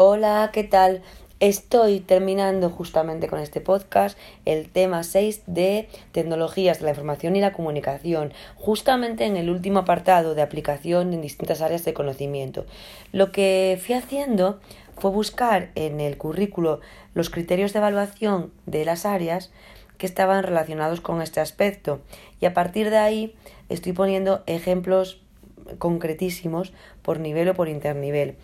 Hola, ¿qué tal? Estoy terminando justamente con este podcast el tema 6 de tecnologías de la información y la comunicación, justamente en el último apartado de aplicación en distintas áreas de conocimiento. Lo que fui haciendo fue buscar en el currículo los criterios de evaluación de las áreas que estaban relacionados con este aspecto y a partir de ahí estoy poniendo ejemplos concretísimos por nivel o por internivel.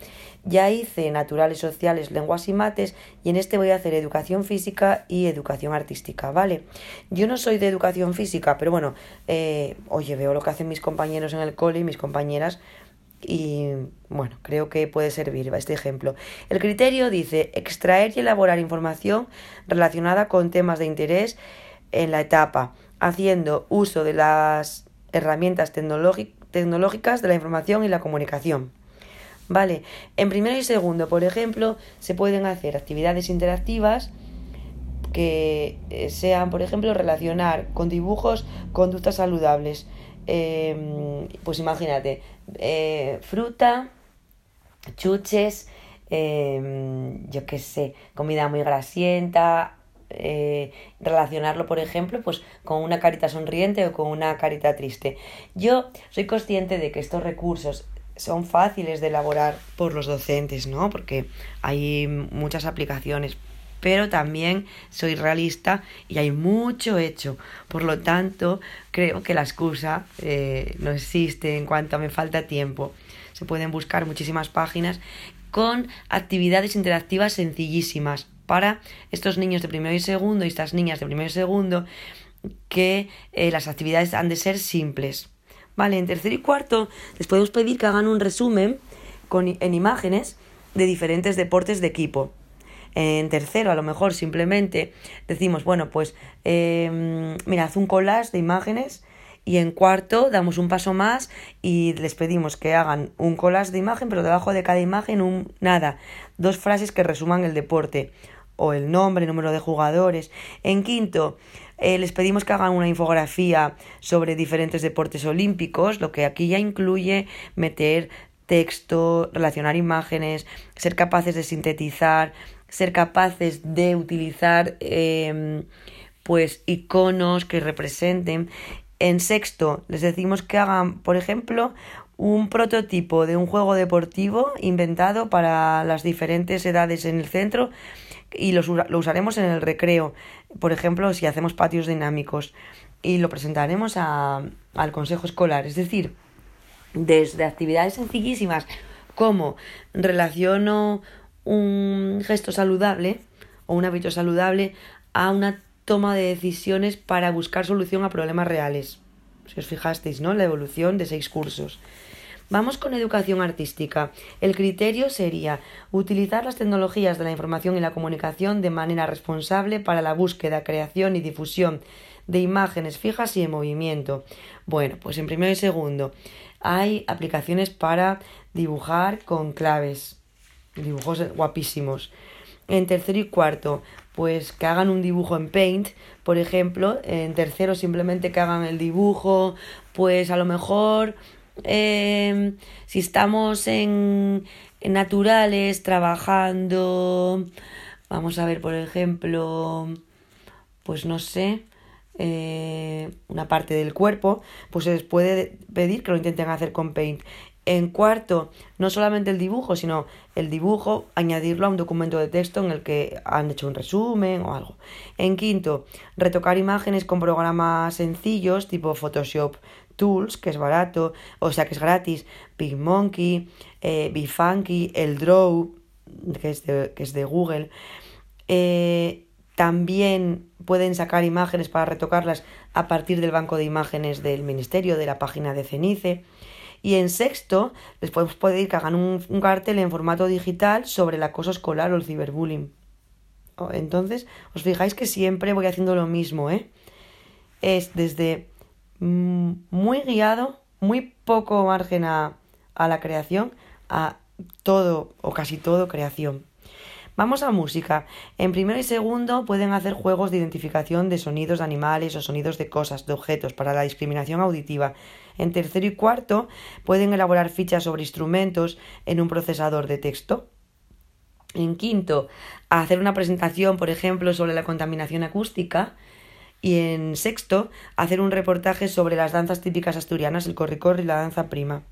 Ya hice naturales, sociales, lenguas y mates y en este voy a hacer educación física y educación artística, ¿vale? Yo no soy de educación física, pero bueno, eh, oye, veo lo que hacen mis compañeros en el cole y mis compañeras y bueno, creo que puede servir este ejemplo. El criterio dice extraer y elaborar información relacionada con temas de interés en la etapa, haciendo uso de las herramientas tecnológicas tecnológicas de la información y la comunicación. Vale, en primero y segundo, por ejemplo, se pueden hacer actividades interactivas que eh, sean, por ejemplo, relacionar con dibujos conductas saludables. Em, pues imagínate, eh, fruta, chuches, em, yo qué sé, comida muy grasienta, eh, relacionarlo, por ejemplo, pues con una carita sonriente o con una carita triste. Yo soy consciente de que estos recursos son fáciles de elaborar por los docentes, ¿no? Porque hay muchas aplicaciones, pero también soy realista y hay mucho hecho. Por lo tanto, creo que la excusa eh, no existe en cuanto a me falta tiempo. Se pueden buscar muchísimas páginas con actividades interactivas sencillísimas para estos niños de primero y segundo y estas niñas de primero y segundo que eh, las actividades han de ser simples. Vale, en tercero y cuarto les podemos pedir que hagan un resumen con, en imágenes de diferentes deportes de equipo. En tercero, a lo mejor simplemente decimos, bueno, pues eh, mira, haz un collage de imágenes y en cuarto damos un paso más y les pedimos que hagan un collage de imagen, pero debajo de cada imagen un nada, dos frases que resuman el deporte o el nombre, número de jugadores. En quinto, eh, les pedimos que hagan una infografía sobre diferentes deportes olímpicos, lo que aquí ya incluye meter texto, relacionar imágenes, ser capaces de sintetizar, ser capaces de utilizar em, pues iconos que representen. En sexto, les decimos que hagan, por ejemplo, un prototipo de un juego deportivo inventado para las diferentes edades en el centro y lo usaremos en el recreo, por ejemplo, si hacemos patios dinámicos y lo presentaremos a, al consejo escolar. Es decir, desde actividades sencillísimas como relaciono un gesto saludable o un hábito saludable a una toma de decisiones para buscar solución a problemas reales. Si os fijasteis, ¿no? La evolución de seis cursos. Vamos con educación artística. El criterio sería utilizar las tecnologías de la información y la comunicación de manera responsable para la búsqueda, creación y difusión de imágenes fijas y en movimiento. Bueno, pues en primero y segundo hay aplicaciones para dibujar con claves, dibujos guapísimos. En tercero y cuarto, pues que hagan un dibujo en Paint, por ejemplo. En tercero simplemente que hagan el dibujo, pues a lo mejor Em, si estamos en, naturales, trabajando, vamos a ver, por ejemplo, pues no sé, eh, una parte del cuerpo, pues se les puede pedir que lo intenten hacer con Paint. En cuarto, no solamente el dibujo, sino el dibujo, añadirlo a un documento de texto en el que han hecho un resumen o algo. En quinto, retocar imágenes con programas sencillos tipo Photoshop Tools, que es barato, o sea que es gratis, PicMonkey, eh, BeFunky, el Draw, que es de, que es de Google. Eh, también pueden sacar imágenes para retocarlas a partir del banco de imágenes del Ministerio, de la página de Cenice. Y en sexto, les podemos pedir que hagan un, un cartel en formato digital sobre el acoso escolar o el ciberbullying. Oh, entonces, os fijáis que siempre voy haciendo lo mismo, ¿eh? Es desde muy guiado, muy poco margen a, a la creación, a todo o casi todo creación. Vamos a música. En primero y segundo pueden hacer juegos de identificación de sonidos de animales o sonidos de cosas, de objetos, para la discriminación auditiva. En tercero y cuarto pueden elaborar fichas sobre instrumentos en un procesador de texto. En quinto, hacer una presentación, por ejemplo, sobre la contaminación acústica. Y en sexto, hacer un reportaje sobre las danzas típicas asturianas, el corri-corri y la danza prima.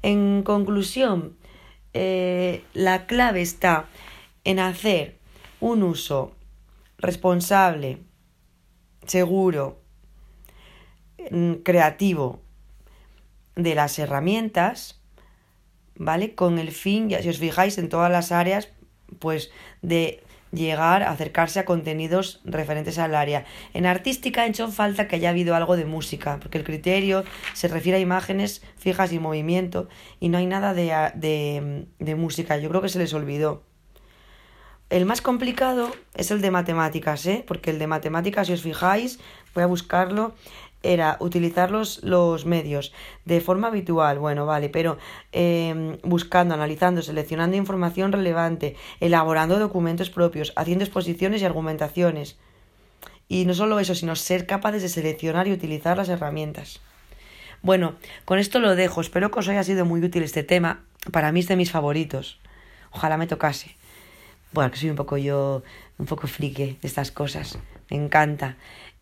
En conclusión, eh, la clave está en hacer un uso responsable, seguro, mm, creativo de las herramientas, ¿vale? Con el fin, ya si os fijáis, en todas las áreas, pues de llegar a acercarse a contenidos referentes al área. En artística ha hecho falta que haya habido algo de música, porque el criterio se refiere a imágenes fijas y movimiento, y no hay nada de, de, de música. Yo creo que se les olvidó. El más complicado es el de matemáticas, ¿eh? porque el de matemáticas, si os fijáis, voy a buscarlo, era utilizar los, los medios de forma habitual, bueno, vale, pero eh, buscando, analizando, seleccionando información relevante, elaborando documentos propios, haciendo exposiciones y argumentaciones. Y no solo eso, sino ser capaces de seleccionar y utilizar las herramientas. Bueno, con esto lo dejo. Espero que os haya sido muy útil este tema. Para mí es de mis favoritos. Ojalá me tocase. Bueno, que soy un poco yo, un poco frique de estas cosas. Me encanta.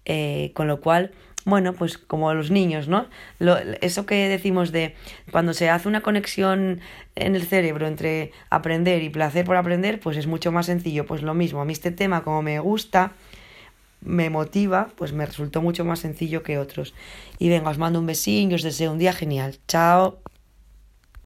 Eh, con lo cual, bueno, pues como los niños, ¿no? Lo, eso que decimos de cuando se hace una conexión en el cerebro entre aprender y placer por aprender, pues es mucho más sencillo. Pues lo mismo, a mí este tema como me gusta, me motiva, pues me resultó mucho más sencillo que otros. Y venga, os mando un besín y os deseo un día genial. Chao.